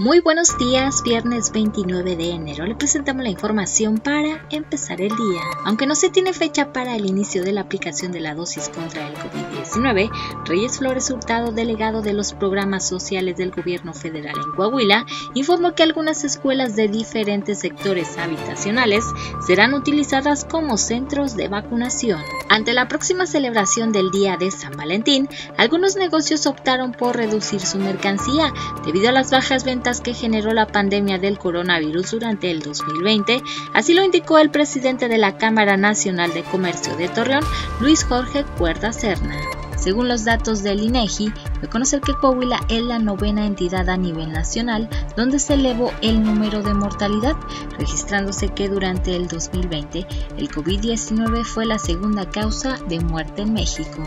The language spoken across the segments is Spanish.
Muy buenos días, viernes 29 de enero. Le presentamos la información para empezar el día. Aunque no se tiene fecha para el inicio de la aplicación de la dosis contra el COVID-19, Reyes Flores Hurtado, delegado de los programas sociales del gobierno federal en Coahuila, informó que algunas escuelas de diferentes sectores habitacionales serán utilizadas como centros de vacunación. Ante la próxima celebración del Día de San Valentín, algunos negocios optaron por reducir su mercancía debido a las bajas ventas que generó la pandemia del coronavirus durante el 2020, así lo indicó el presidente de la Cámara Nacional de Comercio de Torreón, Luis Jorge Cuerda Serna. Según los datos del INEGI, reconocer que Coahuila es la novena entidad a nivel nacional donde se elevó el número de mortalidad, registrándose que durante el 2020 el COVID-19 fue la segunda causa de muerte en México.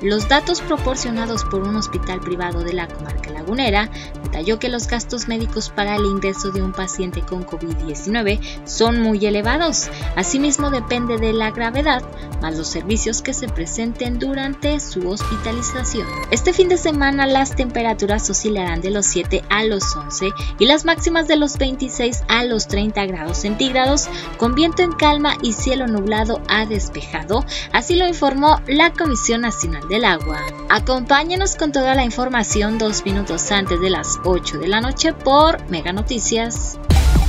Los datos proporcionados por un hospital privado de la comarca lagunera detalló que los gastos médicos para el ingreso de un paciente con COVID-19 son muy elevados. Asimismo depende de la gravedad, más los servicios que se presenten durante su hospitalización. Este fin de las temperaturas oscilarán de los 7 a los 11 y las máximas de los 26 a los 30 grados centígrados, con viento en calma y cielo nublado a despejado, así lo informó la Comisión Nacional del agua. Acompáñenos con toda la información dos minutos antes de las 8 de la noche por Mega Noticias.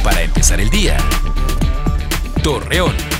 Para empezar el día. Torreón.